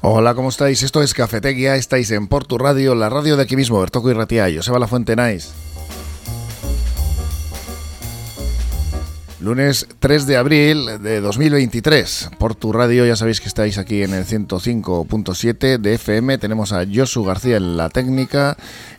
Hola, ¿cómo estáis? Esto es Cafetequia, estáis en Portu Radio, la radio de aquí mismo, Bertoco y Ratia, Joseba La Fuente Nice. Lunes 3 de abril de 2023. Por tu radio, ya sabéis que estáis aquí en el 105.7 de FM. Tenemos a Josu García en la técnica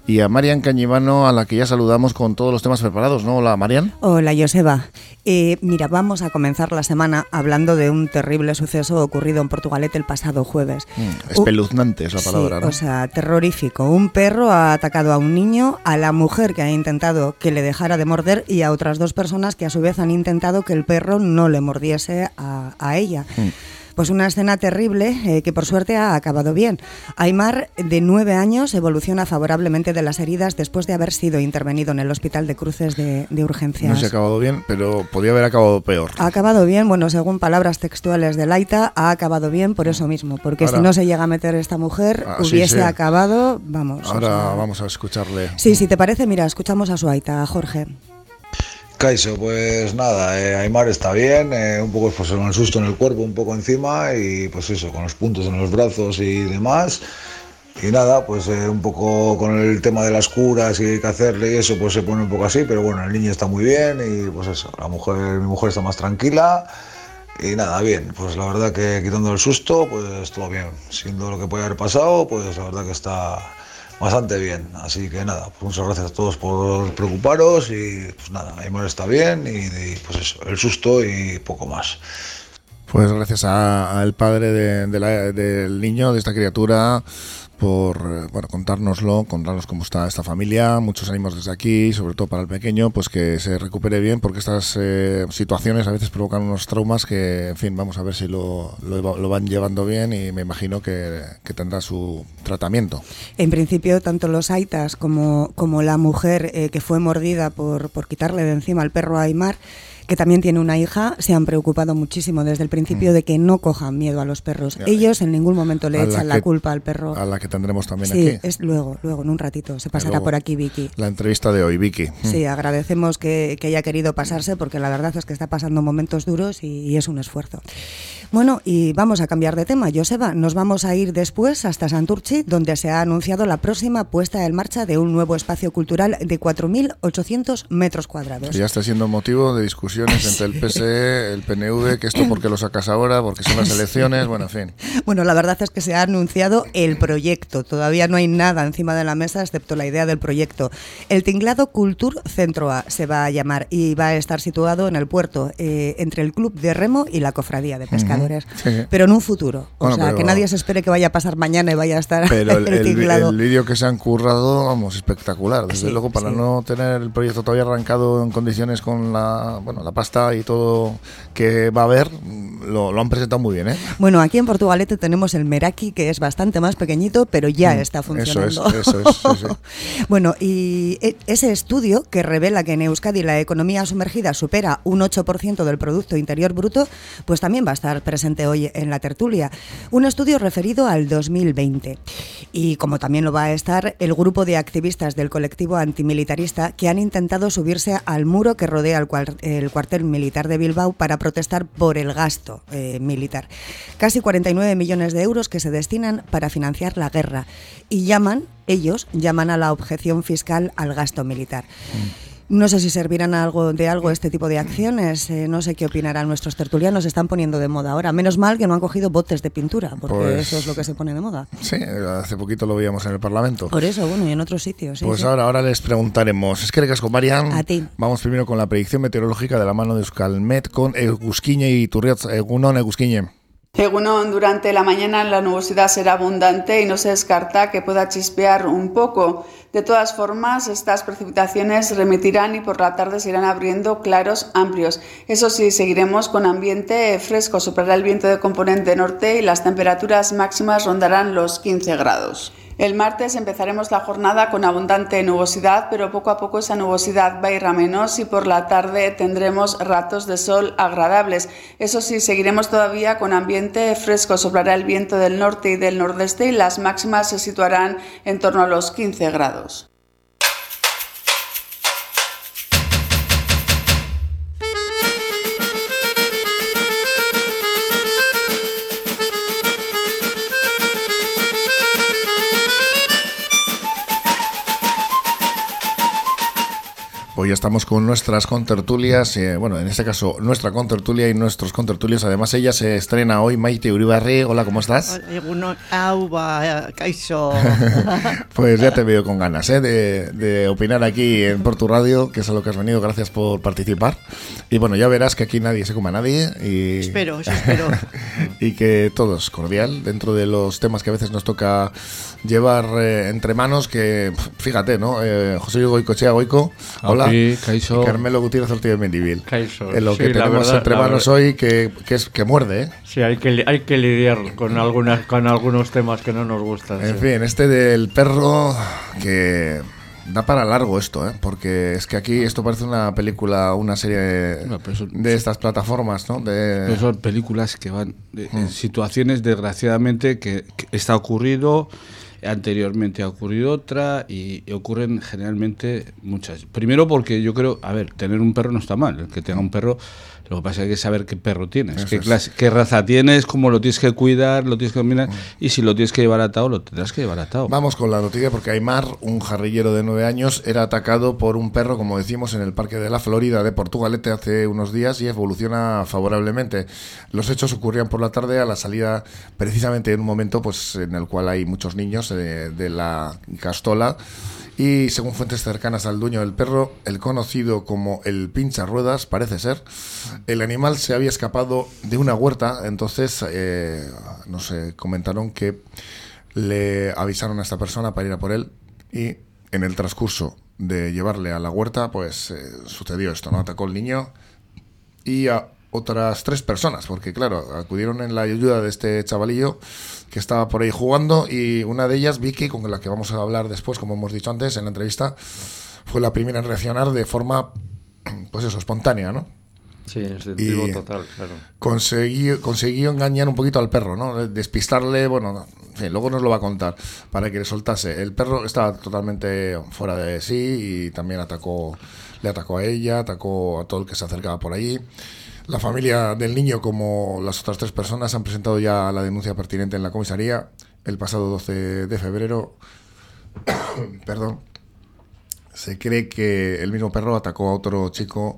y a Marian Cañivano, a la que ya saludamos con todos los temas preparados, ¿no? Hola, Marian. Hola, Joseba. Eh, mira, vamos a comenzar la semana hablando de un terrible suceso ocurrido en Portugalete el pasado jueves. Mm, espeluznante es la palabra, ¿no? O sea, terrorífico. Un perro ha atacado a un niño, a la mujer que ha intentado que le dejara de morder y a otras dos personas que a su vez han intentado que el perro no le mordiese a, ella. Mm. Pues una escena terrible eh, que por suerte ha acabado bien. Aymar, de nueve años, evoluciona favorablemente de las heridas después de haber sido intervenido en el hospital de cruces de, urgencias. No se ha acabado bien, pero podía haber acabado peor. Ha acabado bien, bueno, según palabras textuales de Laita, ha acabado bien por eso mismo, porque si no se llega a meter esta mujer, ah, hubiese acabado, vamos. Ahora vamos a escucharle. Sí, si te parece, mira, escuchamos a su Aita, a Jorge. Kaiso, pues nada, eh, Aymar está bien, eh, un poco pues, con el susto en el cuerpo, un poco encima y pues eso, con los puntos en los brazos y demás. Y nada, pues eh, un poco con el tema de las curas y hay que hacerle y eso, pues se pone un poco así, pero bueno, el niño está muy bien y pues eso, la mujer, mi mujer está más tranquila y nada, bien, pues la verdad que quitando el susto, pues todo bien. Siendo lo que puede haber pasado, pues la verdad que está, bastante bien. Así que nada, pues muchas gracias a todos por preocuparos y pues nada, Aymar está bien y, pues eso, el susto y poco más. Pues gracias al padre del niño, de esta criatura, por eh, bueno, contárnoslo, contarnos cómo está esta familia, muchos ánimos desde aquí, sobre todo para el pequeño, pues que se recupere bien, porque estas eh, situaciones a veces provocan unos traumas que, en fin, vamos a ver si lo, lo, van llevando bien y me imagino que, que, tendrá su tratamiento. En principio, tanto los aitas como, como la mujer eh, que fue mordida por, por quitarle de encima al perro Aymar, que también tiene una hija, se han preocupado muchísimo desde el principio mm. de que no cojan miedo a los perros. Ellos en ningún momento le echan la, culpa al perro. A la que tendremos también aquí. Sí, es luego, luego, en un ratito. Se pasará por aquí Vicky. La entrevista de hoy, Vicky. Sí, mm. agradecemos que, haya querido pasarse porque la verdad es que está pasando momentos duros y, es un esfuerzo. Bueno, y vamos a cambiar de tema, Joseba. Nos vamos a ir después hasta Santurchi, donde se ha anunciado la próxima puesta en marcha de un nuevo espacio cultural de 4.800 metros cuadrados. Ya está siendo motivo de discusión entre el PSE, el PNV, que esto porque lo sacas ahora, porque son las elecciones, bueno, en fin. Bueno, la verdad es que se ha anunciado el proyecto. Todavía no hay nada encima de la mesa excepto la idea del proyecto. El Tinglado Cultur Centro A se va a llamar y va a estar situado en el puerto, eh, entre el Club de Remo y la Cofradía de Pescadores. Pero en un futuro. O sea, que nadie se espere que vaya a pasar mañana y vaya a estar pero el, el, vídeo que se han currado, vamos, espectacular. Desde luego, para no tener el proyecto todavía arrancado en condiciones con la, bueno, la pasta y todo que va a haber, lo, han presentado muy bien. ¿eh? Bueno, aquí en Portugalete tenemos el Meraki, que es bastante más pequeñito, pero ya mm, está funcionando. Eso es, eso es. bueno, y e, ese estudio que revela que en Euskadi la economía sumergida supera un 8% del Producto Interior Bruto, pues también va a estar presente hoy en la tertulia. Un estudio referido al 2020. Y como también lo va a estar el grupo de activistas del colectivo antimilitarista que han intentado subirse al muro que rodea el, el cuartel militar de Bilbao para protestar por el gasto eh, militar. Casi 49 millones de euros que se destinan para financiar la guerra y llaman, ellos llaman a la objeción fiscal al gasto militar. Mm. No sé si servirán algo de algo este tipo de acciones. Eh, no sé qué opinarán nuestros tertulianos. Se están poniendo de moda ahora. Menos mal que no han cogido botes de pintura, porque pues eso es lo que se pone de moda. Sí, hace poquito lo veíamos en el Parlamento. Por eso, bueno, y en otros sitios. pues ahora, ahora les preguntaremos. Es que con Marian. A ti. Vamos primero con la predicción meteorológica de la mano de Euskalmet con Egusquiñe y Turriat. Egunon, Egusquiñe. Egunon, durante la mañana la nubosidad será abundante y no se descarta que pueda chispear un poco. De todas formas, estas precipitaciones remitirán y por la tarde se irán abriendo claros amplios. Eso sí, seguiremos con ambiente fresco, soplará el viento de componente norte y las temperaturas máximas rondarán los 15 grados. El martes empezaremos la jornada con abundante nubosidad, pero poco a poco esa nubosidad va a ir a menos y por la tarde tendremos ratos de sol agradables. Eso sí, seguiremos todavía con ambiente fresco, soplará el viento del norte y del nordeste y las máximas se situarán en torno a los 15 grados. Hoy estamos con nuestras contertulias, eh, bueno, en este caso nuestra contertulia y nuestros contertulios. Además, ella se estrena hoy, Maite Uribarri. Hola, ¿cómo estás? pues ya te veo con ganas ¿eh? de, opinar aquí en Portu Radio, que es a lo que has venido. Gracias por participar. Y bueno, ya verás que aquí nadie se come a nadie. Y, espero, espero. y que todo es cordial dentro de los temas que a veces nos toca llevar eh, entre manos. Que fíjate, ¿no? Eh, José Goicochea Goico. Hola. Carmelo Gutiérrez Ortiz de Mendivil. En lo que tenemos entre manos hoy que, es, que muerde, ¿eh? Sí, hay que, hay que lidiar con, algunas, con algunos temas que no nos gustan. En fin, este del perro que da para largo esto, ¿eh? porque es que aquí esto parece una película, una serie de, estas plataformas, ¿no? De... son películas que van en mm. situaciones, desgraciadamente, que, que, está ocurrido Anteriormente ha ocurrido otra y, ocurren generalmente muchas. Primero porque yo creo, a ver, tener un perro no está mal. El que tenga un perro lo que pasa es que hay que saber qué perro tienes, qué, clase, qué raza tienes, cómo lo tienes que cuidar, lo tienes que dominar, mm. y si lo tienes que llevar atado, lo tendrás que llevar atado. Vamos con la noticia porque Aymar, un jarrillero de nueve años, era atacado por un perro, como decimos, en el Parque de la Florida de Portugalete hace unos días y evoluciona favorablemente. Los hechos ocurrían por la tarde a la salida, precisamente en un momento pues en el cual hay muchos niños eh, de la Castola y según fuentes cercanas al dueño del perro, el conocido como el pincha ruedas, parece ser, el animal se había escapado de una huerta, entonces, eh, no sé, comentaron que le avisaron a esta persona para ir a por él y en el transcurso de llevarle a la huerta, pues eh, sucedió esto, ¿no? Atacó el niño y a otras tres personas, porque claro, acudieron en la ayuda de este chavalillo que estaba por ahí jugando y una de ellas, Vicky, con la que vamos a hablar después, como hemos dicho antes en la entrevista, fue la primera en reaccionar de forma, pues eso, espontánea, ¿no? Sí, en sentido total, claro. Consiguió, consiguió engañar un poquito al perro, ¿no? Despistarle, bueno, luego nos lo va a contar, para que le soltase. El perro estaba totalmente fuera de sí y también atacó, le atacó a ella, atacó a todo el que se acercaba por allí. La familia del niño, como las otras tres personas, han presentado ya la denuncia pertinente en la comisaría el pasado 12 de febrero. Perdón. Se cree que el mismo perro atacó a otro chico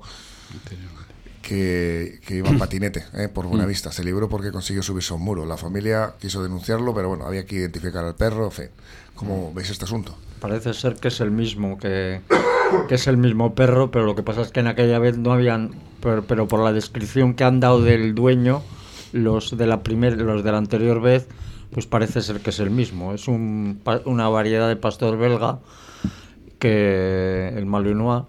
que, iba en patinete eh, por Buenavista. Se libró porque consiguió subirse a un muro. La familia quiso denunciarlo, pero bueno, había que identificar al perro. En fin, ¿cómo veis este asunto? Parece ser que es el mismo, que, que es el mismo perro, pero lo que pasa es que en aquella vez no habían pero, por la descripción que han dado del dueño, los de la primer, los de la anterior vez, pues parece ser que es el mismo. Es un, una variedad de pastor belga que el Malinois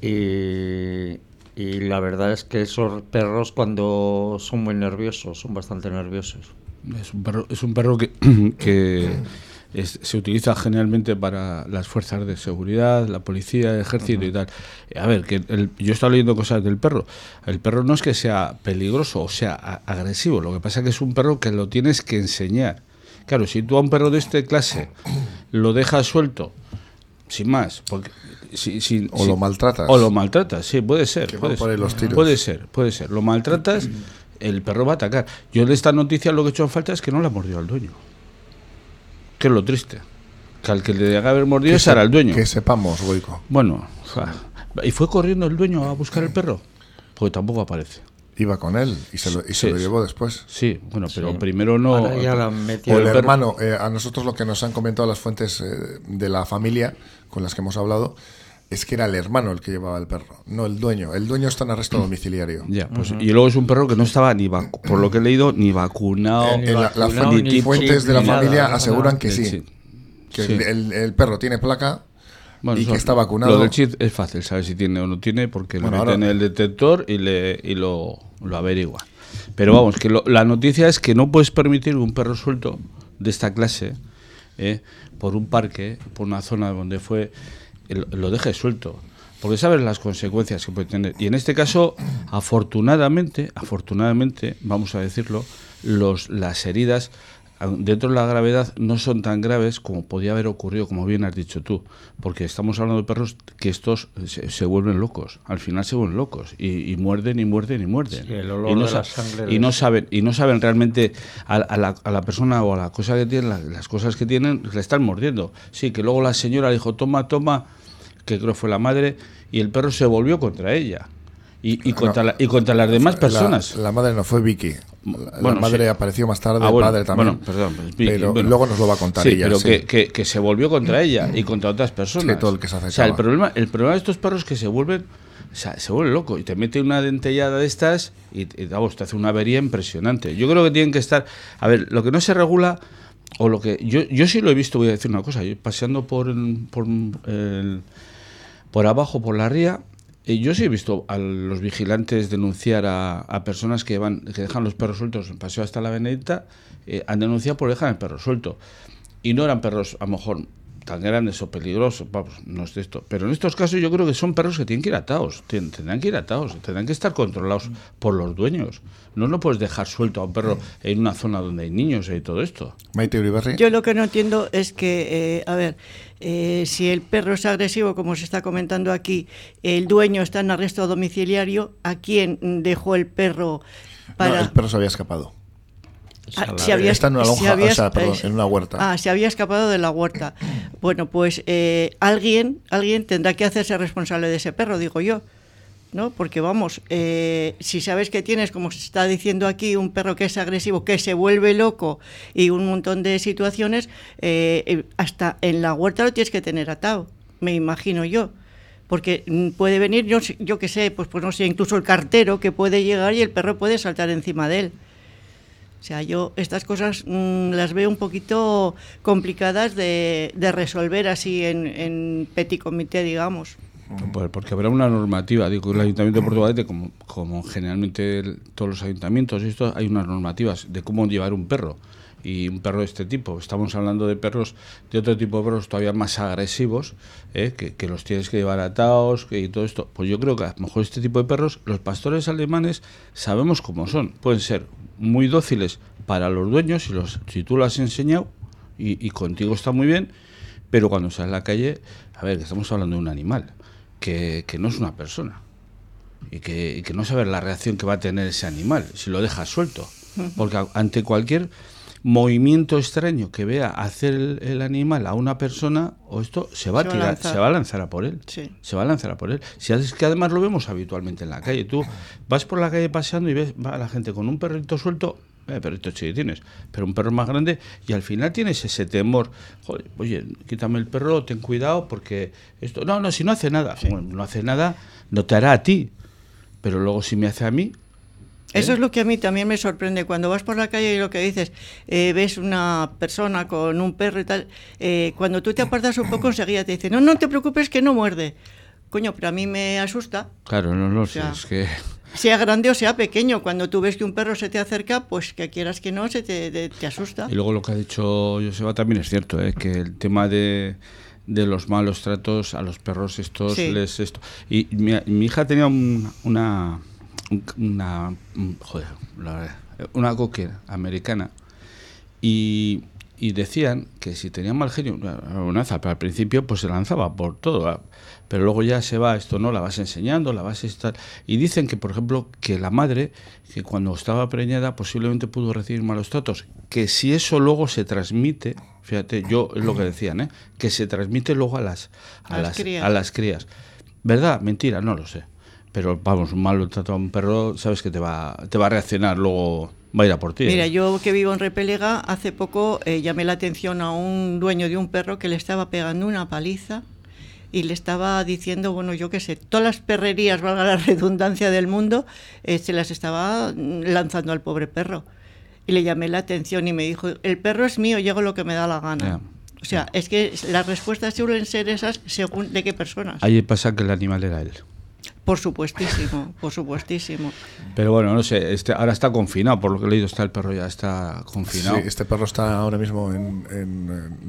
y, y la verdad es que esos perros cuando son muy nerviosos, son bastante nerviosos. Es un perro, es un perro que se utiliza generalmente para las fuerzas de seguridad, la policía, el ejército y tal. A ver, que yo estaba leyendo cosas del perro. El perro no es que sea peligroso o sea agresivo, lo que pasa es que es un perro que lo tienes que enseñar. Claro, si tú a un perro de esta clase lo dejas suelto, sin más, porque si, o lo maltratas. O lo maltratas, sí, puede ser. Puede ser, puede ser, puede ser. Lo maltratas, el perro va a atacar. Yo de esta noticia lo que he hecho en falta es que no la mordió al dueño que es lo triste. Que al que le debe haber mordido es al dueño. Que sepamos, Goico. Bueno, ¿y fue corriendo el dueño a buscar el perro? Porque tampoco aparece. Iba con él y se lo, y se lo llevó después. Sí, bueno, pero primero no. o el, hermano, eh, a nosotros lo que nos han comentado las fuentes eh, de la familia con las que hemos hablado es que era el hermano el que llevaba el perro, no el dueño. El dueño está en arresto domiciliario. Ya, pues, Y luego es un perro que no estaba ni por lo que he leído ni vacunado. Eh, las fuentes de la familia aseguran que sí, que El, perro tiene placa y que está vacunado. Lo del chip es fácil, saber si tiene o no tiene porque lo meten en el detector y le y lo, lo averigua. Pero vamos, que la noticia es que no puedes permitir un perro suelto de esta clase eh, por un parque, por una zona donde fue lo deje suelto, porque sabes las consecuencias que puede tener. Y en este caso, afortunadamente, afortunadamente, vamos a decirlo, los, las heridas dentro de la gravedad no son tan graves como podía haber ocurrido, como bien has dicho tú, porque estamos hablando de perros que estos se, vuelven locos, al final se vuelven locos y, muerden y muerden y muerden. y, no y, no saben y no saben realmente a, la, a, la, persona o a la cosa que tienen, las cosas que tienen, le están mordiendo. Sí, que luego la señora dijo, toma, toma que creo fue la madre, y el perro se volvió contra ella. Y, y contra, y contra las demás personas. La, madre no fue Vicky. La, madre apareció más tarde, ah, el padre también. Bueno, perdón, pues pero luego nos lo va a contar ella. Pero que, que, que, se volvió contra ella y contra otras personas. todo el que se o sea, el problema, el problema de estos perros es que se vuelven o sea, se vuelve loco y te mete una dentellada de estas y, y te hace una avería impresionante. Yo creo que tienen que estar. A ver, lo que no se regula, o lo que. Yo, yo sí lo he visto, voy a decir una cosa. Yo paseando por, por, el, por abajo, por la ría, y yo sí he visto a los vigilantes denunciar a, personas que, van, que dejan los perros sueltos en paseo hasta la Benedicta, eh, han denunciado por dejar el perro suelto. Y no eran perros, a lo mejor, tan grandes o peligrosos, vamos, no es de esto. Pero en estos casos yo creo que son perros que tienen que ir atados, tendrán que ir atados, tendrán que estar controlados por los dueños. No lo puedes dejar suelto a un perro en una zona donde hay niños y todo esto. Maite Yo lo que no entiendo es que, eh, a ver, eh, si el perro es agresivo, como se está comentando aquí, el dueño está en arresto domiciliario, ¿a quién dejó el perro para...? el perro se había escapado. Ah, si había, está en una, en una huerta. Ah, se había escapado de la huerta. Bueno, pues eh, alguien, alguien tendrá que hacerse responsable de ese perro, digo yo. ¿no? Porque vamos, eh, si sabes que tienes, como se está diciendo aquí, un perro que es agresivo, que se vuelve loco y un montón de situaciones, eh, hasta en la huerta lo tienes que tener atado, me imagino yo. Porque mm, puede venir, yo, yo que sé, pues, pues no sé, incluso el cartero que puede llegar y el perro puede saltar encima de él. O sea, yo estas cosas mm, las veo un poquito complicadas de, resolver así en, en petit comité, digamos. Pues porque habrá una normativa, digo, el Ayuntamiento de Portugalete, como, como generalmente todos los ayuntamientos, esto, hay unas normativas de cómo llevar un perro y un perro de este tipo. Estamos hablando de perros, de otro tipo de perros todavía más agresivos, ¿eh? que, los tienes que llevar atados y todo esto. Pues yo creo que a lo mejor este tipo de perros, los pastores alemanes sabemos cómo son. Pueden ser muy dóciles para los dueños si, los, si tú lo has enseñado y, contigo está muy bien, pero cuando sales a la calle, a ver, estamos hablando de un animal, que, no es una persona. Y que, que no sabes la reacción que va a tener ese animal si lo dejas suelto. Porque ante cualquier movimiento extraño que vea hacer el, animal a una persona o esto se va a tirar, se va a lanzar a por él. Se va a lanzar a por él. Si es que además lo vemos habitualmente en la calle. Tú vas por la calle paseando y ves va la gente con un perrito suelto, eh, perrito tienes, pero un perro más grande y al final tienes ese temor. oye, quítame el perro, ten cuidado porque esto no, no, si no hace nada, no hace nada, no te hará a ti. Pero luego si me hace a mí, eso es lo que a mí también me sorprende. Cuando vas por la calle y lo que dices, eh, ves una persona con un perro y tal, eh, cuando tú te apartas un poco enseguida te dicen, no, no te preocupes que no muerde. Coño, pero a mí me asusta. Claro, no lo sé, es que... Sea grande o sea pequeño, cuando tú ves que un perro se te acerca, pues que quieras que no, se te, te, asusta. Y luego lo que ha dicho Joseba también es cierto, ¿eh? que el tema de de los malos tratos a los perros estos les esto y mi, mi hija tenía una una, joder, una cocker americana y, y, decían que si tenía mal genio, una pero al principio pues se lanzaba por todo, pero luego ya se va, esto no, la vas enseñando, la vas a estar... Y dicen que, por ejemplo, que la madre, que cuando estaba preñada posiblemente pudo recibir malos tratos, que si eso luego se transmite, fíjate, yo es lo que decían, ¿eh? que se transmite luego a las, a, las, a las crías. ¿Verdad? Mentira, no lo sé pero vamos, un mal trato a un perro, sabes que te va, te va a reaccionar, luego va a ir a por ti. Mira, yo que vivo en Repelega, hace poco eh, llamé la atención a un dueño de un perro que le estaba pegando una paliza y le estaba diciendo, bueno, yo qué sé, todas las perrerías, valga la redundancia del mundo, eh, se las estaba lanzando al pobre perro. Y le llamé la atención y me dijo, el perro es mío, llego lo que me da la gana. O sea, es que las respuestas suelen ser esas según de qué personas. Ahí pasa que el animal era él. Por supuestísimo, por supuestísimo. Pero bueno, no sé, este, ahora está confinado, por lo que he leído, está el perro ya está confinado. Sí, este perro está ahora mismo en, en,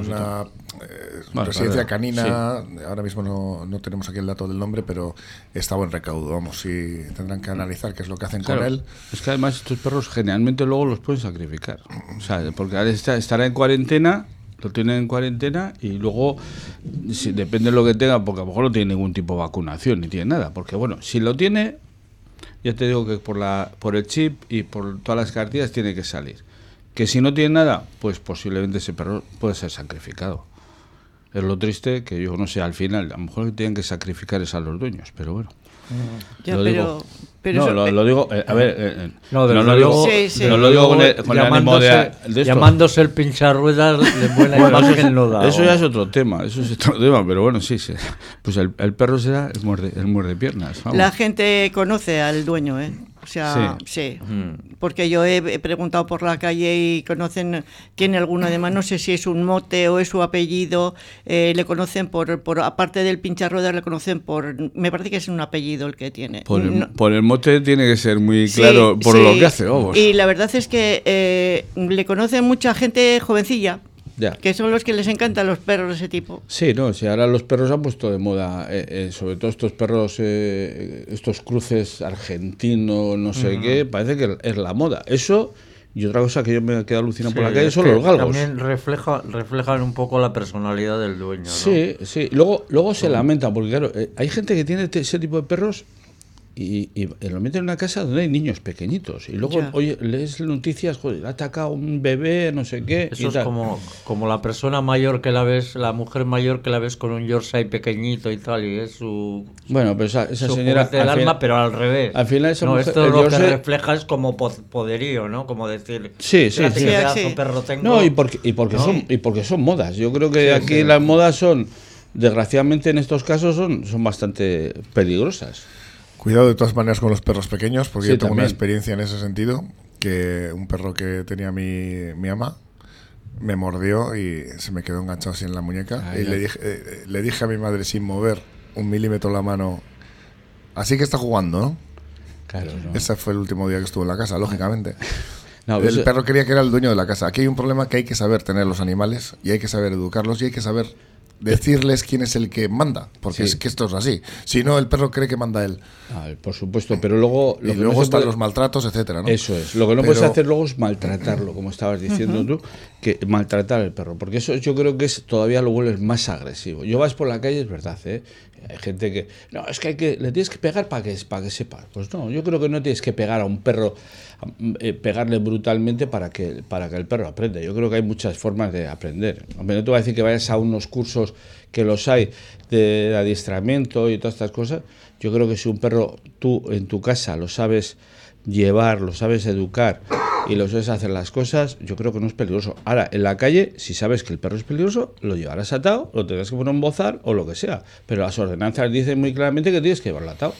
una eh, residencia canina. Ahora mismo no, no, tenemos aquí el dato del nombre, pero está buen recaudo. Vamos, y tendrán que analizar qué es lo que hacen con él. Es que además estos perros generalmente luego los pueden sacrificar. O sea, porque ahora estará en cuarentena lo tienen en cuarentena y luego, si, depende de lo que tenga, porque a lo mejor no tiene ningún tipo de vacunación ni tiene nada, porque bueno, si lo tiene, ya te digo que por, la, por el chip y por todas las cartillas tiene que salir. Que si no tiene nada, pues posiblemente ese perro puede ser sacrificado. Es lo triste que yo no sé, al final, a lo mejor tienen que sacrificar es a los dueños, pero bueno. Ya, digo, pero, no, lo, digo, eh, a ver, eh, eh, no, no, lo digo, sí, sí. no lo digo con el, con el ánimo de, de Llamándose el pincharruedas de buena imagen no da. Eso ya es otro tema, eso es otro tema, pero bueno, sí, sí. Pues el, el perro será el muerde, el muerde piernas. Vamos. La gente conoce al dueño, ¿eh? O sea, sí, porque yo he, preguntado por la calle y conocen, tiene alguno además, no sé si es un mote o es su apellido, eh, le conocen por, por, aparte del pincharruedas, le conocen por, me parece que es un apellido el que tiene. Por el, mote tiene que ser muy claro por lo que hace, vamos. Y la verdad es que eh, le conocen mucha gente jovencilla, que son los que les encantan los perros de ese tipo. Sí, no, si ahora los perros han puesto de moda, eh, eh, sobre todo estos perros, eh, estos cruces argentinos, no sé qué, parece que es la moda. Eso y otra cosa que yo me he quedado alucinado por la calle son los galgos. También refleja, reflejan un poco la personalidad del dueño. ¿no? Sí, sí. Luego, luego se lamenta, porque claro, hay gente que tiene ese tipo de perros y, y, lo meten en una casa donde hay niños pequeñitos. Y luego oye, lees noticias, joder, ha atacado un bebé, no sé qué. Eso es como, como la persona mayor que la ves, la mujer mayor que la ves con un Yorkshire pequeñito y tal, y es su. Bueno, pero esa, esa señora. del alma, pero al revés. Al final, esa no, esto lo que refleja es como poderío, ¿no? Como decir. Sí, sí, sí. sí. Perro tengo, no, y porque, y, porque son, y porque son modas. Yo creo que aquí las modas son. Desgraciadamente en estos casos son, son bastante peligrosas. Cuidado de todas maneras con los perros pequeños, porque yo tengo una experiencia en ese sentido, que un perro que tenía mi, mi ama me mordió y se me quedó enganchado así en la muñeca. y le dije, eh, le dije a mi madre sin mover un milímetro la mano, así que está jugando, ¿no? Claro, Ese fue el último día que estuvo en la casa, lógicamente. el pues, perro quería que era el dueño de la casa. Aquí hay un problema que hay que saber tener los animales y hay que saber educarlos y hay que saber decirles quién es el que manda, porque es que esto es así. Si no, el perro cree que manda él. Ah, por supuesto, pero luego... y luego están los maltratos, etcétera, ¿no? Eso es. Lo que no puedes hacer luego es maltratarlo, como estabas diciendo tú, que maltratar al perro, porque eso yo creo que es todavía lo vuelves más agresivo. Yo vas por la calle, es verdad, ¿eh? Hay gente que, no, es que, hay que le tienes que pegar para que, para que sepa. Pues no, yo creo que no tienes que pegar a un perro, eh, pegarle brutalmente para que, para que el perro aprenda. Yo creo que hay muchas formas de aprender. Hombre, no te voy a decir que vayas a unos cursos que los hay de adiestramiento y todas estas cosas. Yo creo que si un perro tú en tu casa lo sabes llevar, lo sabes educar y lo sabes hacer las cosas, yo creo que no es peligroso. Ahora, en la calle, si sabes que el perro es peligroso, lo llevarás atado, lo tendrás que poner en bozar o lo que sea. Pero las ordenanzas dicen muy claramente que tienes que llevarlo atado.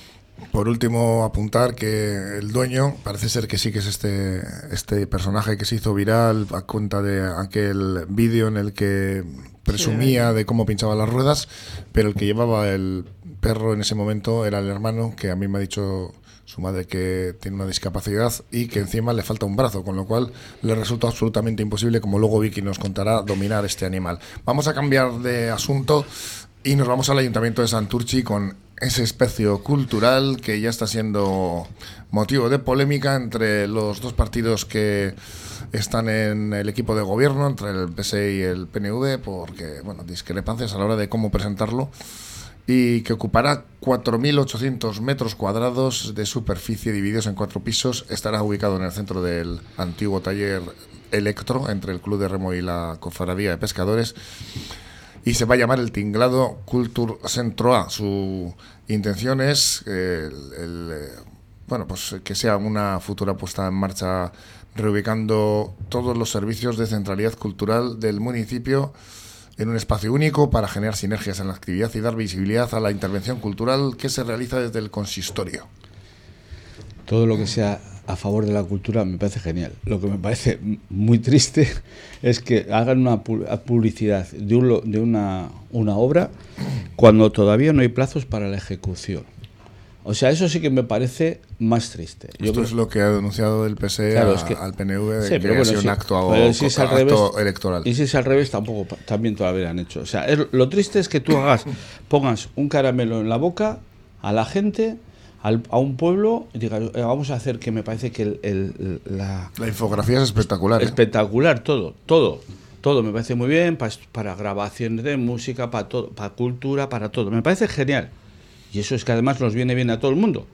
Por último, apuntar que el dueño parece ser que sí que es este, este personaje que se hizo viral a cuenta de aquel vídeo en el que presumía de cómo pinchaba las ruedas, pero el que llevaba el perro en ese momento era el hermano que a mí me ha dicho su madre que tiene una discapacidad y que encima le falta un brazo, con lo cual le resultó absolutamente imposible, como luego Vicky nos contará, dominar este animal. Vamos a cambiar de asunto y nos vamos al Ayuntamiento de Santurchi con ese especio cultural que ya está siendo motivo de polémica entre los dos partidos que están en el equipo de gobierno, entre el PSE y el PNV, porque, bueno, discrepancias a la hora de cómo presentarlo y que ocupará 4.800 metros cuadrados de superficie divididos en cuatro pisos. Estará ubicado en el centro del antiguo taller Electro, entre el Club de Remo y la Cofradía de Pescadores. Y se va a llamar el Tinglado Culture Centro A. Su intención es eh, bueno, pues que sea una futura puesta en marcha reubicando todos los servicios de centralidad cultural del municipio en un espacio único para generar sinergias en la actividad y dar visibilidad a la intervención cultural que se realiza desde el consistorio. Todo lo que sea a favor de la cultura me parece genial. Lo que me parece muy triste es que hagan una publicidad de, una obra cuando todavía no hay plazos para la ejecución. O sea, eso sí que me parece más triste. Esto es lo que ha denunciado el PSE al PNV de que ha sido un acto, electoral. Y si es al revés, tampoco también todavía han hecho. O sea, lo triste es que tú hagas, pongas un caramelo en la boca a la gente, a un pueblo, y digas, eh, vamos a hacer que me parece que el, la... La infografía es espectacular. ¿eh? Espectacular, todo, todo. Todo me parece muy bien, para, para grabaciones de música, para todo, para cultura, para todo. Me parece genial. Y eso es que además nos viene bien a todo el mundo.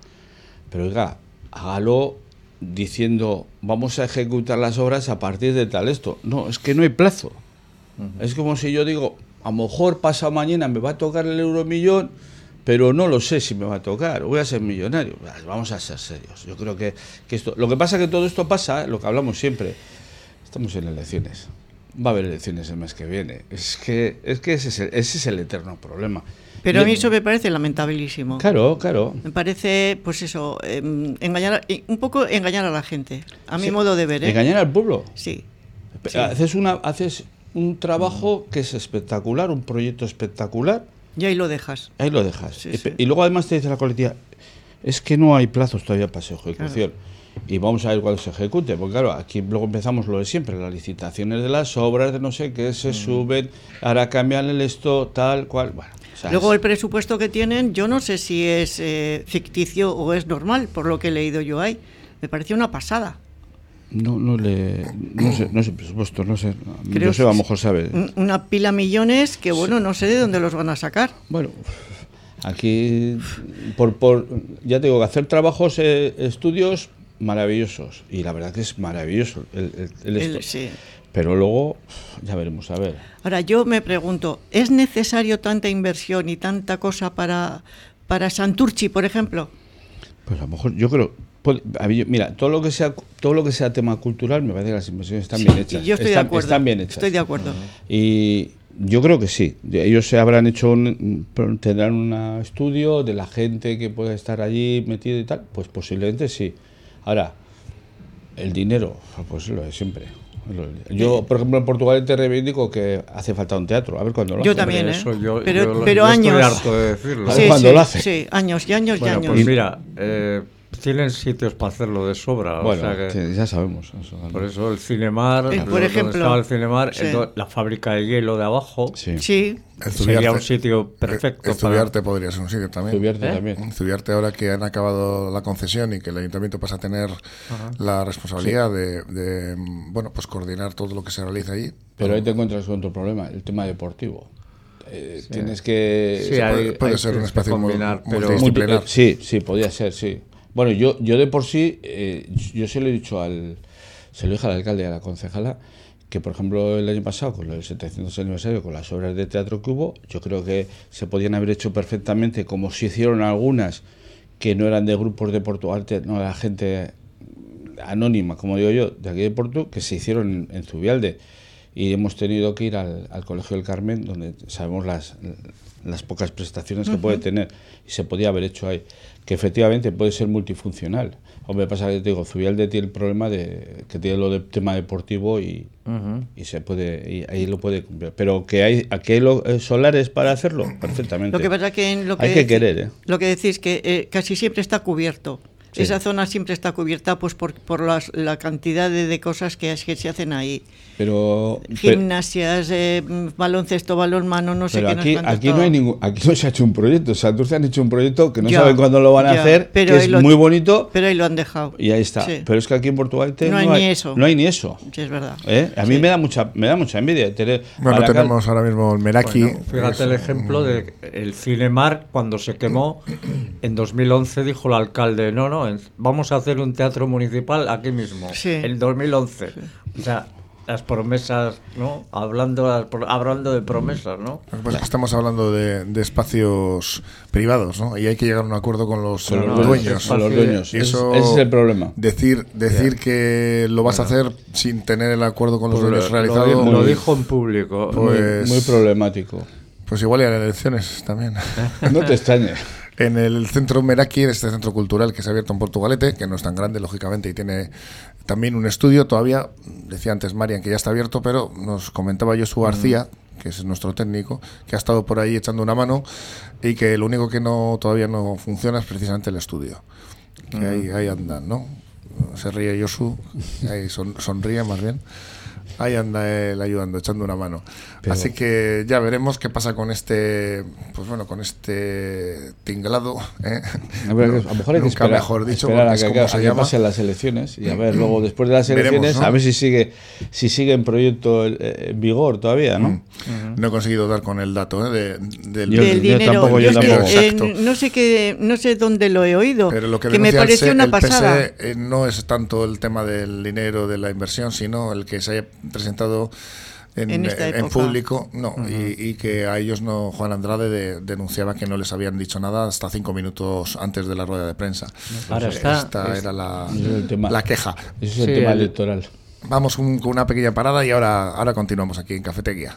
Pero oiga, hágalo diciendo vamos a ejecutar las obras a partir de tal esto. No, es que no hay plazo. Es como si yo digo, a lo mejor pasado mañana me va a tocar el euromillón, pero no lo sé si me va a tocar, voy a ser millonario. Vamos a ser serios. Yo creo que, que esto, lo que pasa es que todo esto pasa, lo que hablamos siempre, estamos en elecciones. Va a haber elecciones el mes que viene. Es que, es que ese, es el, ese es el eterno problema. Pero a mí eso me parece lamentabilísimo. Claro, claro. Me parece, pues eso, eh, engañar, un poco engañar a la gente, a mi modo de ver. ¿eh? ¿Engañar al pueblo? Sí. sí. Haces, una, haces un trabajo que es espectacular, un proyecto espectacular. Y ahí lo dejas. Ahí lo dejas. Sí, y, luego además te dice la colectiva, es que no hay plazos todavía para su ejecución. Claro. Y vamos a ver cuándo se ejecute, porque claro, aquí luego empezamos lo de siempre, las licitaciones de las obras, de no sé qué, se mm. suben, ahora cambian el esto, tal, cual, bueno. O sea, luego el presupuesto que tienen, yo no sé si es eh, ficticio o es normal, por lo que he leído yo ahí. Me pareció una pasada. No, no le. No sé, no sé presupuesto, no sé. Creo yo sé, a lo mejor sabe. Una pila millones que, bueno, no sé de dónde los van a sacar. Bueno, aquí, por, por ya te digo, que hacer trabajos, eh, estudios maravillosos. Y la verdad que es maravilloso el, el, el, el sí. Pero luego, ya veremos, a ver. Ahora, yo me pregunto, ¿es necesario tanta inversión y tanta cosa para, para Santurchi, por ejemplo? Pues a lo mejor, yo creo, mira, todo lo que sea todo lo que sea tema cultural, me parece que las inversiones están sí, bien hechas. Yo estoy están, de acuerdo. Están bien hechas. Estoy de acuerdo. Y yo creo que sí. Ellos se habrán hecho un, tendrán un estudio de la gente que puede estar allí metido y tal. Pues posiblemente sí. Ahora, el dinero, pues lo de siempre. Yo, por ejemplo, en Portugal te reivindico que hace falta un teatro. A ver cuándo lo yo hace. También, ¿eh? Eso yo, pero, yo, pero yo años. Estoy harto de decirlo. A ver Sí, cuándo sí, lo hace. Sí, años y años bueno, y años. Pues mira, eh, tienen sitios para hacerlo de sobra. Bueno, o sea que, que ya sabemos. Eso, por eso el Cinemar, Eh, por donde ejemplo, estaba el Cinemar, sí. la fábrica de hielo de abajo, Sí. Sí, sería un sitio perfecto. Estudiarte podría ser un sitio también. Estudiarte ¿Eh? también. Estudiarte ahora que han acabado la concesión y que el ayuntamiento pasa a tener la responsabilidad de, de, bueno, pues coordinar todo lo que se realiza allí. Pero ahí te encuentras con otro problema, el tema deportivo. Eh, Tienes que... Sí, Se hay- puede, puede hay ser que un espacio muy- combinar, pero- multidisciplinar. Eh, sí, sí, podía ser, sí. Bueno, yo, yo de por sí, eh, yo se lo he dicho al, se lo dije al alcalde y a la concejala, que por ejemplo el año pasado, con el 700 aniversario, con las obras de teatro que hubo, yo creo que se podían haber hecho perfectamente, como se hicieron algunas que no eran de grupos de Portugal, no era gente anónima, como digo yo, de aquí de Porto, que se hicieron en, en Zubialde. Y hemos tenido que ir al, al Colegio del Carmen, donde sabemos las, las pocas prestaciones que puede tener. Y se podía haber hecho ahí. Que efectivamente puede ser multifuncional. Hombre, pasa que te digo, Zubialde tiene el problema de que tiene lo de tema deportivo y, y se puede y ahí lo puede cumplir. Pero que hay aquí hay lo- eh, solares para hacerlo, perfectamente. lo que pasa que en lo que hay que querer, ¿eh? Lo que decís que eh, casi siempre está cubierto. Sí. Esa zona siempre está cubierta pues por, por las- la cantidad de, de cosas que, que se hacen ahí. Pero, pero, Gimnasias, eh, mm, baloncesto, balonmano, no sé pero qué. aquí, aquí no hay ningún, aquí no se ha hecho un proyecto. Santurce han hecho un proyecto que no Ya, saben cuándo lo van a ya, hacer, pero que es lo- muy bonito Pero ahí lo han dejado. y ahí está. Sí. Pero es que aquí en Portugal No hay ni eso. No hay ni eso. Sí, es verdad. ¿eh? A mí me da mucha me da mucha envidia tener Bueno, tenemos ahora mismo el Meraki. Bueno, fíjate es el ejemplo de el Cinemar cuando se quemó en 2011 dijo el alcalde no no vamos a hacer un teatro municipal aquí mismo Sí. en 2011 o sea las promesas no hablando las hablando de promesas no Lo estamos hablando de, de espacios privados, ¿no? Y hay que llegar a un acuerdo con los, con los dueños. Con los dueños. Ese, eso- ese es el problema. Decir, decir que lo vas a hacer sin tener el acuerdo con los Pues dueños lo, realizado, dijo, lo muy- dijo en público Muy- Pues- muy, problemático. pues igual y a las elecciones también. No te extrañe. En el centro Meraki, este centro cultural que se ha abierto en Portugalete, que no es tan grande, lógicamente, y tiene también un estudio, todavía, decía antes Marian que ya está abierto, pero nos comentaba Josu García, que es nuestro técnico, que ha estado por ahí echando una mano y que lo único que no todavía no funciona es precisamente el estudio. Que ahí, ahí andan, ¿no? Se ríe Josu, ahí son- sonríe más bien. Ahí anda él ayudando, echando una mano. Pero- Así que ya veremos qué pasa con este, pues bueno, con este tinglado. ¿eh? A, ver, a lo mejor hay que Nunca esperar, mejor dicho, esperar a que, como a se que llama. pasen las elecciones y a ver luego después de las Veremos, elecciones ¿no? a ver si sigue si sigue en proyecto eh, en vigor todavía, ¿no? No he conseguido dar con el dato ¿eh? de- del, Yo- del yo dinero. tampoco, Yo que, tampoco. eh, no sé qué, no sé dónde lo he oído. Pero lo que, que me se- una el pasada. PSE, eh, no es tanto el tema del dinero de la inversión, sino el que se haya presentado en, público, no, y, que a ellos no, Juan Andrade denunciaba que no les habían dicho nada hasta cinco minutos antes de la rueda de prensa. Ahora está, Esta era la, la queja. Ese es el tema electoral. Vamos con una pequeña parada y ahora, ahora continuamos aquí en Cafetería.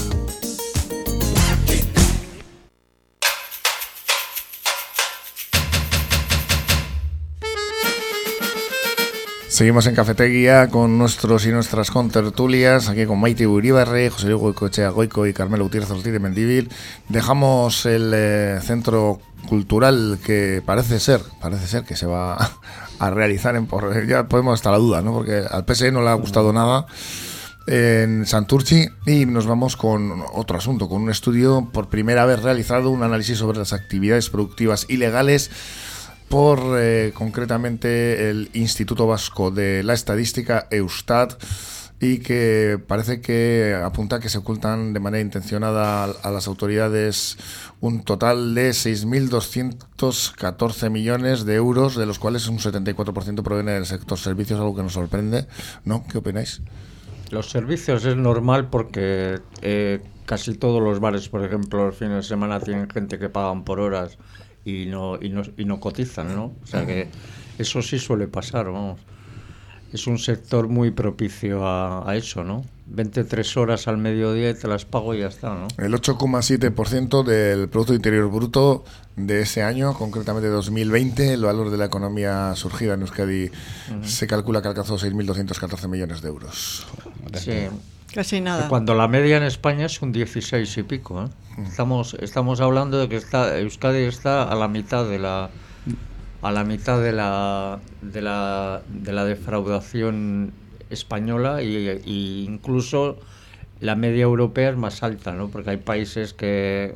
Seguimos en Cafetería con nuestros y nuestras contertulias, aquí con Maite Uribarre, José Luis Goicoechea Goico y Carmelo Gutiérrez Ortiz de Mendívil. Dejamos el eh, centro cultural que parece ser, parece ser que se va a realizar en por, ya podemos estar la duda, ¿no? Porque al PSE no le ha gustado nada en Santurci y nos vamos con otro asunto, con un estudio por primera vez realizado, un análisis sobre las actividades productivas ilegales por eh, concretamente el Instituto Vasco de la Estadística, Eustat, y que parece que apunta que se ocultan de manera intencionada a, las autoridades un total de 6.214 millones de euros, de los cuales un 74% proviene del sector servicios, algo que nos sorprende. ¿No? ¿Qué opináis? Los servicios es normal porque eh, casi todos los bares, por ejemplo, los fines de semana tienen gente que pagan por horas y no, y no, y no cotizan, ¿no? O sea que eso sí suele pasar, vamos. Es un sector muy propicio a, a eso, ¿no? 23 horas al mediodía y te las pago y ya está, ¿no? El 8,7% del Producto Interior Bruto de ese año, concretamente 2020, el valor de la economía surgida en Euskadi se calcula que alcanzó 6.214 millones de euros. Sí, Casi nada. Cuando la media en España es un 16 y pico. ¿eh? Estamos, estamos hablando de que está, Euskadi está a la mitad de la a la mitad de la de la, de la defraudación española y, y incluso la media europea es más alta, ¿no? Porque hay países que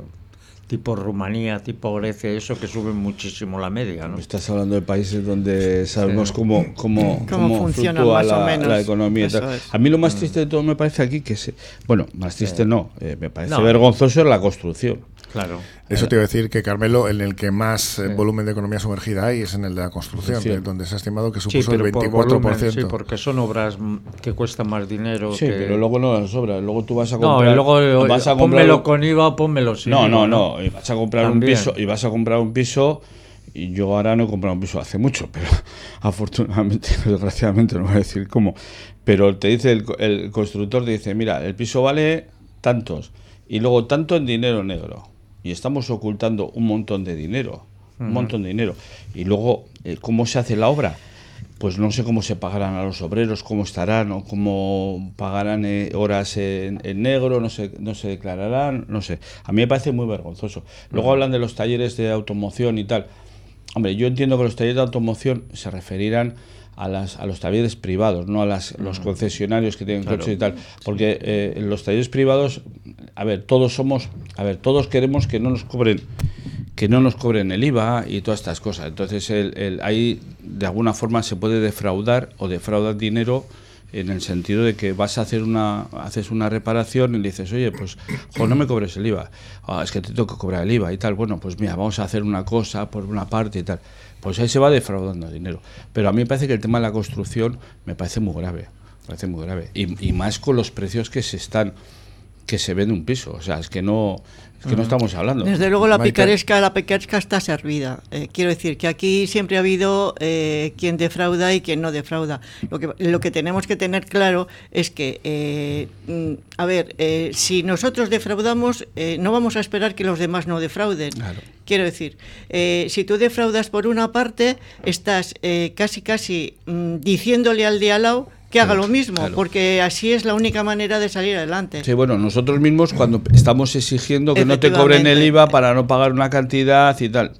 tipo Rumanía, tipo Grecia, eso que suben muchísimo la media. ¿no? Estás hablando de países donde sabemos cómo, cómo, cómo, funciona más la, o menos. la economía. A mí lo más triste de todo me parece aquí que se... Bueno, más triste no, eh, me parece vergonzoso es la construcción. Claro. Eso te iba a decir que Carmelo, en el que más eh, volumen de economía sumergida hay es en el de la construcción, donde se ha estimado que supuso el 24%. sí, porque son obras que cuestan más dinero. Sí, pero luego no las obras. Luego tú vas a comprar. No, luego vas a pónmelo con IVA, pónmelo sin no, No, no, Y vas a comprar un piso. Y vas a comprar un piso. Y yo ahora no he comprado un piso hace mucho, pero afortunadamente, desgraciadamente, no voy a decir cómo. Pero te dice el, el constructor, te dice, mira, el piso vale tantos. Y luego tanto en dinero negro y estamos ocultando un montón de dinero, un montón de dinero. Y luego, eh, ¿cómo se hace la obra? Pues no sé cómo se pagarán a los obreros, cómo estarán, o cómo pagarán eh, horas en, negro, no se, no se declararán, no sé. A mí me parece muy vergonzoso. Luego hablan de los talleres de automoción y tal. Hombre, yo entiendo que los talleres de automoción se referirán a, las, a los talleres privados, no a las, los concesionarios que tienen coches y tal. Porque eh, los talleres privados, a ver, todos somos, a ver, todos queremos que no nos cobren que no nos cobren el IVA y todas estas cosas. Entonces, el, ahí de alguna forma se puede defraudar o defraudar dinero en el sentido de que vas a hacer una haces una reparación y dices, oye, pues no me cobres el IVA. Ah, es que te tengo que cobrar el IVA y tal. Bueno, pues mira, vamos a hacer una cosa por una parte y tal pues ahí se va defraudando dinero. Pero a mí me parece que el tema de la construcción me parece muy grave, parece muy grave. Y, más con los precios que se están que se vende un piso. O sea, es que no, es que no estamos hablando. Desde luego la picaresca, la picaresca está servida. Eh, quiero decir que aquí siempre ha habido eh, quien defrauda y quien no defrauda. Lo que, lo que tenemos que tener claro es que, eh, mm, a ver, si nosotros defraudamos, no vamos a esperar que los demás no defrauden. Quiero decir, si tú defraudas por una parte, estás casi casi mm, diciéndole al de al lado que haga lo mismo, porque así es la única manera de salir adelante. Sí, bueno, nosotros mismos cuando estamos exigiendo que no te cobren el IVA para no pagar una cantidad y tal,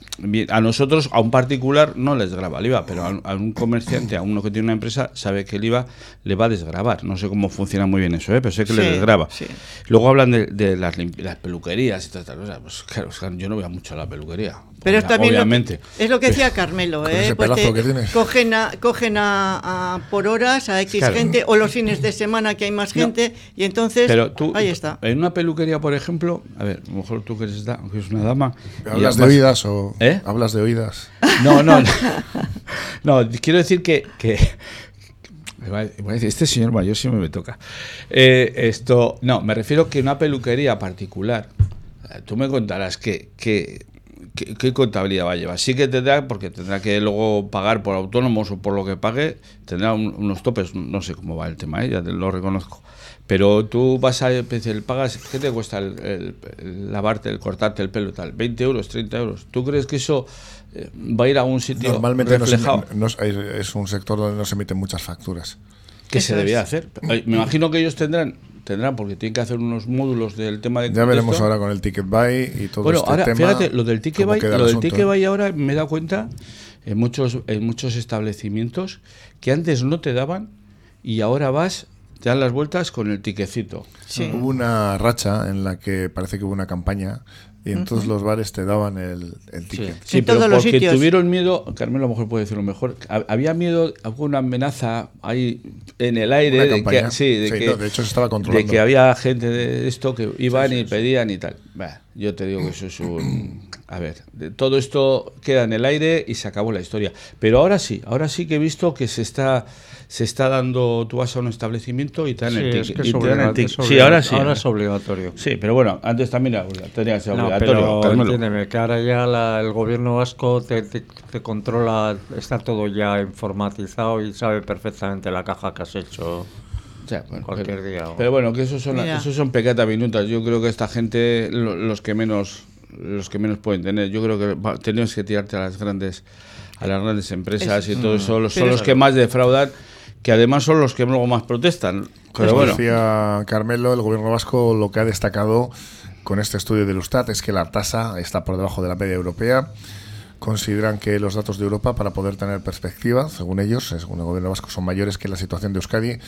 a nosotros, a un particular, no les graba el IVA, pero a, un comerciante, a uno que tiene una empresa, sabe que el IVA le va a desgrabar. No sé cómo funciona muy bien eso, ¿eh? pero sé que le desgraba. Luego hablan de, las, peluquerías y tal, tal. Pues claro, yo no voy mucho a la peluquería. Pero es también Obviamente. es lo que decía Carmelo, ¿eh? cogen, a, cogen a, por horas a X gente o los fines de semana que hay más gente y entonces ahí está. En una peluquería, por ejemplo, a ver, a lo mejor tú que eres, una dama. ¿Hablas de oídas o.? ¿Eh? ¿Hablas de oídas? No, no. no, quiero decir que, que este señor mayor sí me toca. Eh, esto, no, me refiero que una peluquería particular, tú me contarás que, que ¿Qué, contabilidad va a llevar? Sí que tendrá, porque tendrá que luego pagar por autónomos o por lo que pague, tendrá unos topes, no sé cómo va el tema, ¿eh? ya lo reconozco. Pero tú vas a el pagas, ¿qué te cuesta el, lavarte, el cortarte el pelo y tal? 20 euros, 30 euros. ¿Tú crees que eso eh, va a ir a un sitio Normalmente reflejado? es un sector donde no se emiten muchas facturas. ¿Qué se debía hacer? Me imagino que ellos tendrán tendrán porque tienen que hacer unos módulos del tema de ya veremos ahora con el ticket buy y todo bueno este ahora fíjate lo del ticket buy lo del ticket buy ahora me he dado cuenta en muchos en muchos establecimientos que antes no te daban y ahora vas te dan las vueltas con el tiquecito. Sí. hubo una racha en la que parece que hubo una campaña y en todos los bares te daban el, el ticket. Sí, pero porque tuvieron miedo, Carmelo a lo mejor puede decirlo mejor, había miedo, alguna amenaza ahí en el aire de que, sí, de, que, de hecho se estaba controlando. de que había gente de esto que iban y pedían y tal. yo te digo que eso es un... A ver, todo esto queda en el aire y se acabó la historia. Pero ahora sí, ahora sí que he visto que se está se está dando, tú vas a un establecimiento y te dan el ticket. Sí, ahora sí. Ahora es obligatorio. Sí, pero bueno, antes también era, tenía que ser obligatorio. pero entiéndeme, que ahora ya el gobierno vasco te, te, controla, está todo ya informatizado y sabe perfectamente la caja que has hecho. cualquier día. Pero bueno, que esos son, esos son pequeñas minutas. Yo creo que esta gente, los que menos los que menos pueden tener. Yo creo que tenemos que tirarte a las grandes a las grandes empresas y todo eso. son los que más defraudan que además son los que luego más protestan. Pero Como decía Carmelo, el gobierno vasco lo que ha destacado con este estudio de Lustat es que la tasa está por debajo de la media europea. Consideran que los datos de Europa, para poder tener perspectiva, según ellos, según el gobierno vasco, son mayores que la situación de Euskadi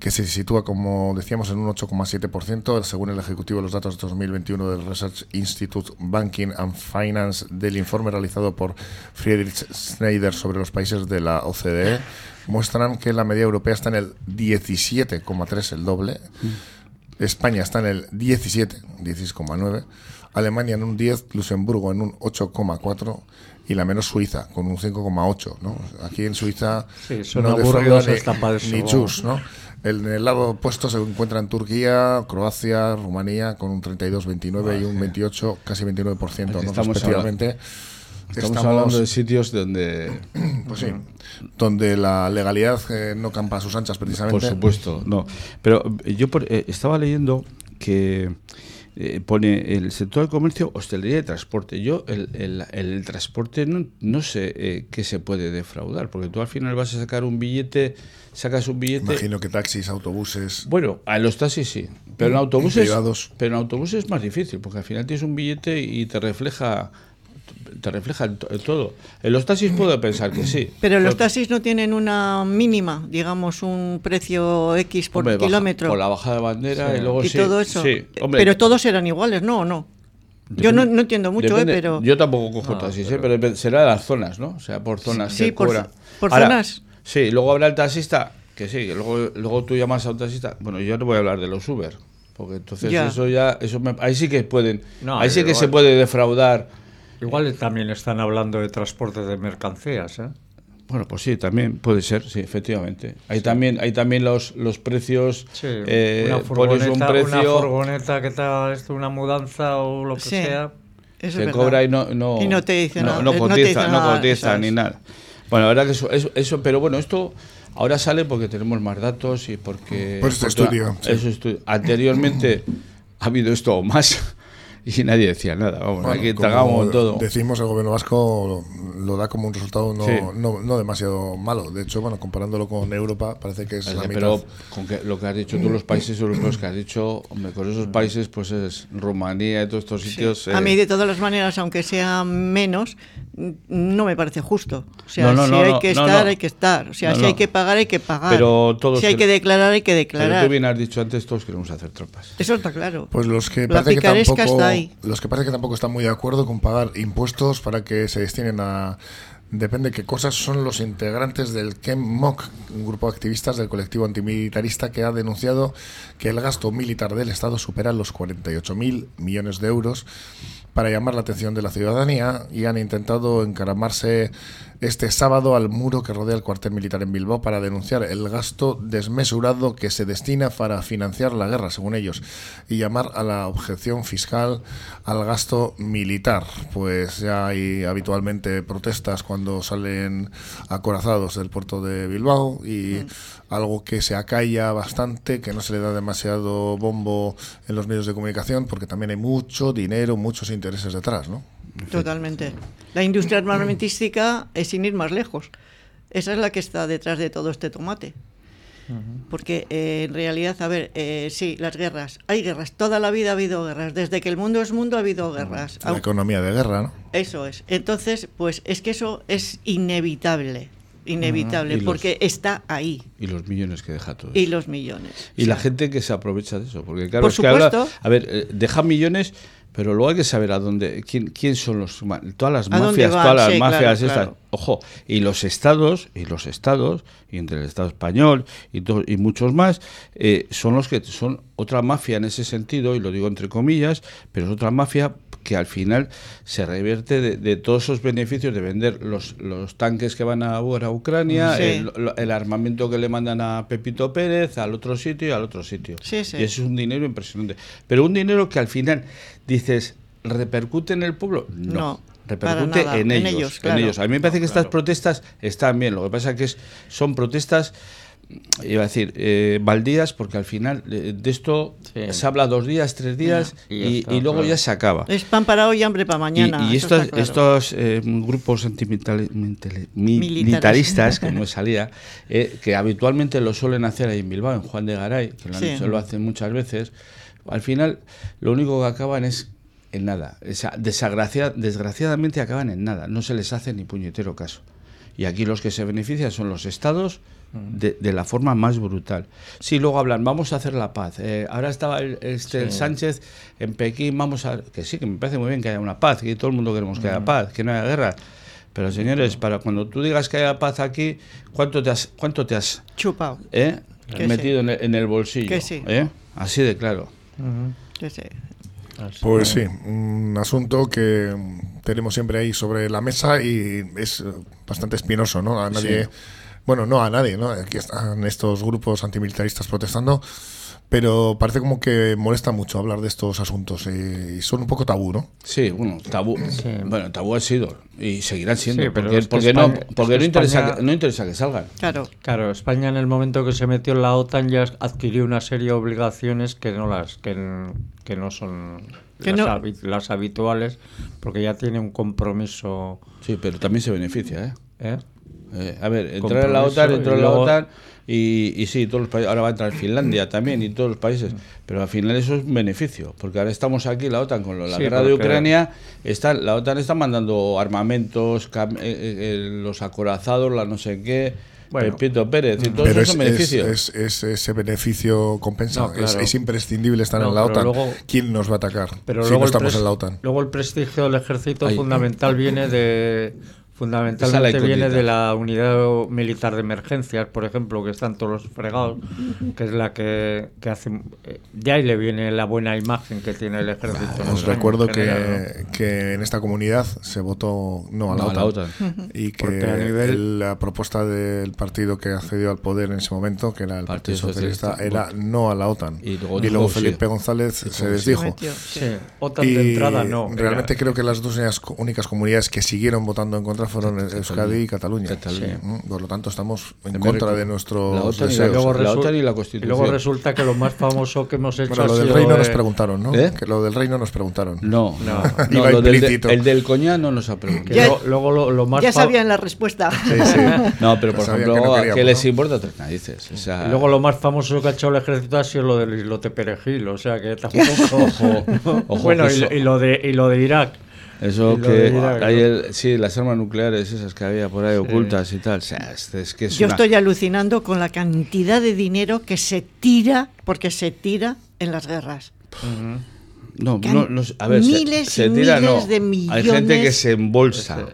que se sitúa, como decíamos, en un 8,7%, según el Ejecutivo de los datos de 2021 del Research Institute Banking and Finance del informe realizado por Friedrich Schneider sobre los países de la OCDE, muestran que la media europea está en el 17,3, el doble. España está en el 17, 16,9. Alemania en un 10, Luxemburgo en un 8,4 y la menos Suiza, con un 5,8. ¿no? Aquí en Suiza no ni, ni chus, ¿no? En el lado opuesto se encuentra en Turquía, Croacia, Rumanía con un 32, 29 y un 28, casi 29%, ¿no? Estamos respectivamente. estamos, hablando de sitios donde pues sí, donde la legalidad eh, no campa a sus anchas precisamente. Por supuesto, no. Pero yo eh, estaba leyendo que eh, pone el sector del comercio, hostelería y transporte. Yo, el, el, transporte no, no sé eh, qué se puede defraudar, porque tú al final vas a sacar un billete, sacas un billete. Imagino que taxis, autobuses. Bueno, a los taxis sí, pero en autobuses, pero en autobuses es más difícil, porque al final tienes un billete y te refleja te refleja todo. En los taxis puedo pensar que sí. Pero los taxis no tienen una mínima, digamos, un precio X por kilómetro. Por la bajada de bandera y luego y todo eso. pero todos eran iguales, ¿no? ¿O no? Yo no, entiendo mucho, eh, pero... Yo tampoco cojo taxis, eh, pero... será de las zonas, ¿no? O sea, por zonas. Sí, por, por zonas. Sí, luego habrá el taxista, que sí, luego, luego tú llamas a un taxista. Bueno, yo no voy a hablar de los Uber, porque entonces eso ya... eso ahí sí que pueden... ahí sí que se puede defraudar Igual también están hablando de transporte de mercancías, ¿eh? Bueno, pues sí, también puede ser, sí, efectivamente. Hay también, hay también los, los precios. Sí, eh, una, pones furgoneta, un precio. una furgoneta que te haga esto, una mudanza o lo que Sí. sea. Eso se es verdad. cobra y no, no, Y no te dice nada, No eh, cotiza, dice no nada, cotiza ni nada. Bueno, la verdad que eso, eso, eso- pero bueno, esto ahora sale porque tenemos más datos y porque. Por este estudio, sí. eso Anteriormente ha habido esto o más y nadie decía nada. Vamos, Bueno, aquí tragamos todo. Decimos el gobierno vasco lo, lo da como un resultado no, Sí. no, no demasiado malo. De hecho, bueno, comparándolo con Europa, parece que es la mitad. Pero con que, lo que has dicho tú, los países europeos que has dicho, hombre, con esos países, pues es Rumanía y todos estos sitios. A eh, mí, de todas las maneras, aunque sea menos, no me parece justo. O sea, No, no, si no, hay que no, estar, no. hay que estar. O sea, No, si no. hay que pagar, hay que pagar. Pero todos si hay que- declarar, hay que Pero declarar. tú bien has dicho antes, todos queremos hacer trampas. Eso está claro. Pues los que La parece que tampoco, está los que parece que tampoco están muy de acuerdo con pagar impuestos para que se destinen a depende qué cosas son los integrantes del KEMMOC, un grupo de activistas del colectivo antimilitarista que ha denunciado que el gasto militar del Estado supera los 48.000 millones de euros para llamar la atención de la ciudadanía y han intentado encaramarse este sábado al muro que rodea el cuartel militar en Bilbao para denunciar el gasto desmesurado que se destina para financiar la guerra, según ellos, y llamar a la objeción fiscal al gasto militar. Pues ya hay habitualmente protestas cuando salen acorazados del puerto de Bilbao y algo que se acalla bastante, que no se le da demasiado bombo en los medios de comunicación, porque también hay mucho dinero, muchos intereses detrás, ¿no? Totalmente. La industria armamentística es sin ir más lejos. Esa es la que está detrás de todo este tomate. Porque eh, en realidad, a ver, eh, sí, las guerras. Hay guerras. Toda la vida ha habido guerras. Desde que el mundo es mundo ha habido guerras. La economía de guerra, ¿no? Eso es. Entonces, pues es que eso es inevitable. Inevitable, porque está ahí. Y los millones que deja todo. Y los millones. Y la gente que se aprovecha de eso, porque claro, Por es que habla- a ver, eh, deja millones, pero luego hay que saber a dónde, quién, quién son los, todas las ¿A dónde mafias, todas las Sí, mafias claro, estas, claro. ojo, y los estados, y los estados, y entre el Estado español y, to- y muchos más, eh, son los que son otra mafia en ese sentido, y lo digo entre comillas, pero es otra mafia que al final se revierte de, de todos esos beneficios de vender los, los tanques que van a, a Ucrania, Sí. el, armamento que le mandan a Pepito Pérez, al otro sitio y al otro sitio. Sí, sí. Y eso es un dinero impresionante. Pero un dinero que al final dices, ¿repercute en el pueblo? No. No, Repercute nada. en En ellos, en ellos. A mí me parece que estas protestas están bien. Lo que pasa que es, son protestas, iba a decir, eh, baldías, porque al final eh, de esto Sí. se habla dos días, tres días Y y, ya está, y luego claro. ya se acaba. Es pan para hoy, hambre para mañana. Y, estos, claro. estos eh, grupos antimilitaristas, que no salía, eh, que habitualmente lo suelen hacer ahí en Bilbao, en Juan de Garay, que lo, han Sí. hecho- lo hacen muchas veces, al final lo único que acaban es en nada. Desgracia- desgraciadamente acaban en nada, no se les hace ni puñetero caso. Y aquí los que se benefician son los estados de, de la forma más brutal. Sí, luego hablan, vamos a hacer la paz. Eh, ahora estaba el, este, el Sánchez en Pekín, vamos a... Que sí, que me parece muy bien que haya una paz, que todo el mundo queremos que haya paz, que no haya guerra. Pero señores, para cuando tú digas que haya paz aquí, ¿cuánto te has, cuánto te has Chupado. eh, Que metido en, el, en el bolsillo? Que sí. ¿eh? Así de claro. Que sí. Así Pues sí, un asunto que tenemos siempre ahí sobre la mesa y es bastante espinoso, ¿no? A nadie, bueno, no a nadie, ¿no? Aquí están estos grupos antimilitaristas protestando, pero parece como que molesta mucho hablar de estos asuntos eh, y son un poco tabú, ¿no? Sí, bueno, tabú. Bueno, tabú ha sido y seguirán siendo. Sí, pero porque es que porque no, es porque que no, interesa, España- que, no interesa que salgan. Claro. Claro, España en el momento que se metió en la OTAN ya adquirió una serie de obligaciones que no las que, no son Que las, no- habi- las habituales, porque ya tiene un compromiso. Sí, pero también se beneficia, ¿eh? ¿eh? Eh, a ver, entrar en la OTAN, y entró en la luego- OTAN y, y sí, todos los países, ahora va a entrar Finlandia también y todos los países, pero al final eso es un beneficio, porque ahora estamos aquí, la OTAN, con lo- la Sí, guerra de Ucrania, está, la OTAN está mandando armamentos, cam- eh, eh, eh, los acorazados, la no sé qué, Bueno. Pepito Pérez, y todos Pero esos es, es- es- es- ese beneficio compensa, No, claro. es, es imprescindible estar No, en la pero OTAN. luego- ¿Quién nos va a atacar Pero si luego no estamos en la OTAN? Luego el prestigio del ejército Ahí. fundamental viene de Fundamentalmente viene de la unidad militar de emergencias, por ejemplo, que están todos los fregados, que es la que, que hace... Eh, de ahí le viene la buena imagen que tiene el ejército. Os recuerdo que, que, en esta comunidad se votó no a la, OTAN, y que la propuesta del partido que accedió al poder en ese momento, que era el Partido, Socialista, era no a la OTAN. Y luego, Felipe González se desdijo. Sí, OTAN de entrada no. Realmente creo que las dos únicas comunidades que siguieron votando en contra fueron Euskadi y Cataluña. Mm, por lo tanto, estamos en contra de nuestro la OTAN, y la, Constitución. Y luego resulta que lo más famoso que hemos hecho lo del reino nos preguntaron, ¿no? ¿Eh? Que lo del reino nos preguntaron. No, no, no lo del el del coñá no nos ha preguntado. Ya, luego lo, lo más ya sabían la respuesta. Sí, sí. No, pero por ejemplo, ¿a qué les importa tres narices? O sea, y luego lo más famoso que ha hecho el ejército ha sido lo del islote perejil, o sea que tampoco... ojo, ojo, bueno, y, lo de, y lo de Irak. Eso que hay el, sí, las armas nucleares esas que había por ahí ocultas y tal. O sea, es, que Yo estoy alucinando con la cantidad de dinero que se tira, porque se tira en las guerras. No, no, a ver, miles se, tira, miles de millones. Hay gente que se embolsa,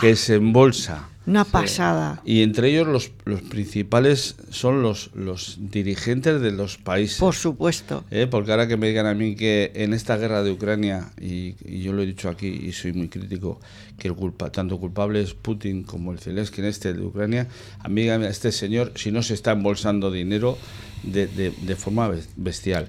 que se embolsa una pasada. Y entre ellos los, los principales son los, los dirigentes de los países. Por supuesto. ¿Eh? Porque ahora que me digan a mí que en esta guerra de Ucrania, y, yo lo he dicho aquí y soy muy crítico, que el culpa, tanto culpable es Putin como el Zelensky en este de Ucrania, a mí este señor, si no se está embolsando dinero de, de, de forma bestial.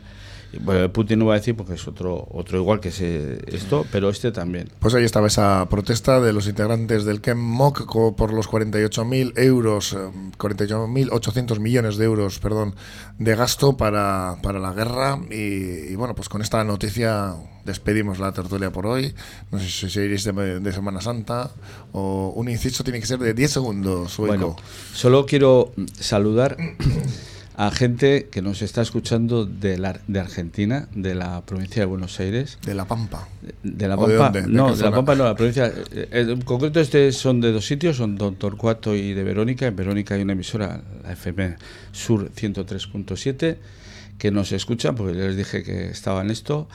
Bueno, Putin no va a decir porque es otro, otro igual que ese, esto, pero este también. Pues ahí estaba esa protesta de los integrantes del KEMMOC por los 48.000 euros, 48.800 eh, millones de euros, perdón, de gasto para, para la guerra. Y, bueno, pues con esta noticia despedimos la tertulia por hoy. No sé si seguiréis de, de, Semana Santa o un inciso tiene que ser de 10 segundos. Bueno, solo quiero saludar a gente que nos está escuchando de, la, de Argentina, de la provincia de Buenos Aires. De La Pampa. De La Pampa. no, de La Pampa no, la provincia. Eh, en concreto, este son de dos sitios, son Don Torcuato y de Verónica. En Verónica hay una emisora, la FM Sur 103.7, que nos escucha, porque les dije que estaba en esto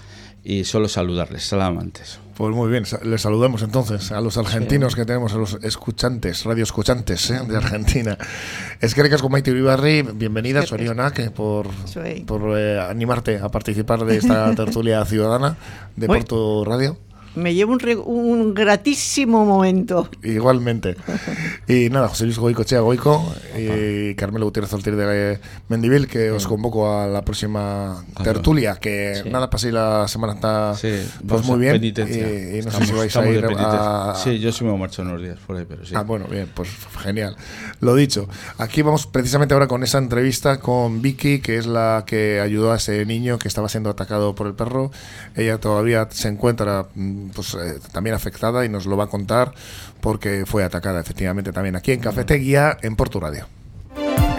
y solo saludarles, salamantes. Pues muy bien, les saludamos entonces a los argentinos que tenemos, a los escuchantes, radio escuchantes ¿eh? de Argentina. Es que con Maite Uribarri, bienvenida, Sorionak, por, por eh, animarte a participar de esta tertulia ciudadana de Porto Radio me llevo un, un, gratísimo momento. Igualmente. Y nada, José Luis Goico, Chea Goico y Carmelo Gutiérrez Ortiz de Mendivil, que os convoco a la próxima tertulia, que nada, pasé la semana está pues muy bien. Y, no sé si vais a ir a... Sí, yo sí me marchado unos días por ahí, pero sí. Ah, bueno, bien, pues genial. Lo dicho, aquí vamos precisamente ahora con esa entrevista con Vicky, que es la que ayudó a ese niño que estaba siendo atacado por el perro. Ella todavía se encuentra pues, eh, también afectada y nos lo va a contar porque fue atacada efectivamente también aquí en Cafetería, en Porto Radio.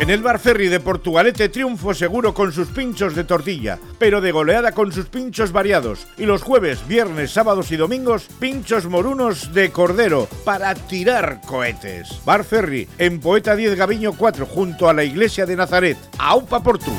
En el Bar Ferry de Portugalete triunfo seguro con sus pinchos de tortilla, pero de goleada con sus pinchos variados. Y los jueves, viernes, sábados y domingos, pinchos morunos de cordero para tirar cohetes. Bar Ferry, en Poeta 10 Gaviño 4, junto a la iglesia de Nazaret. ¡Aupa Portu!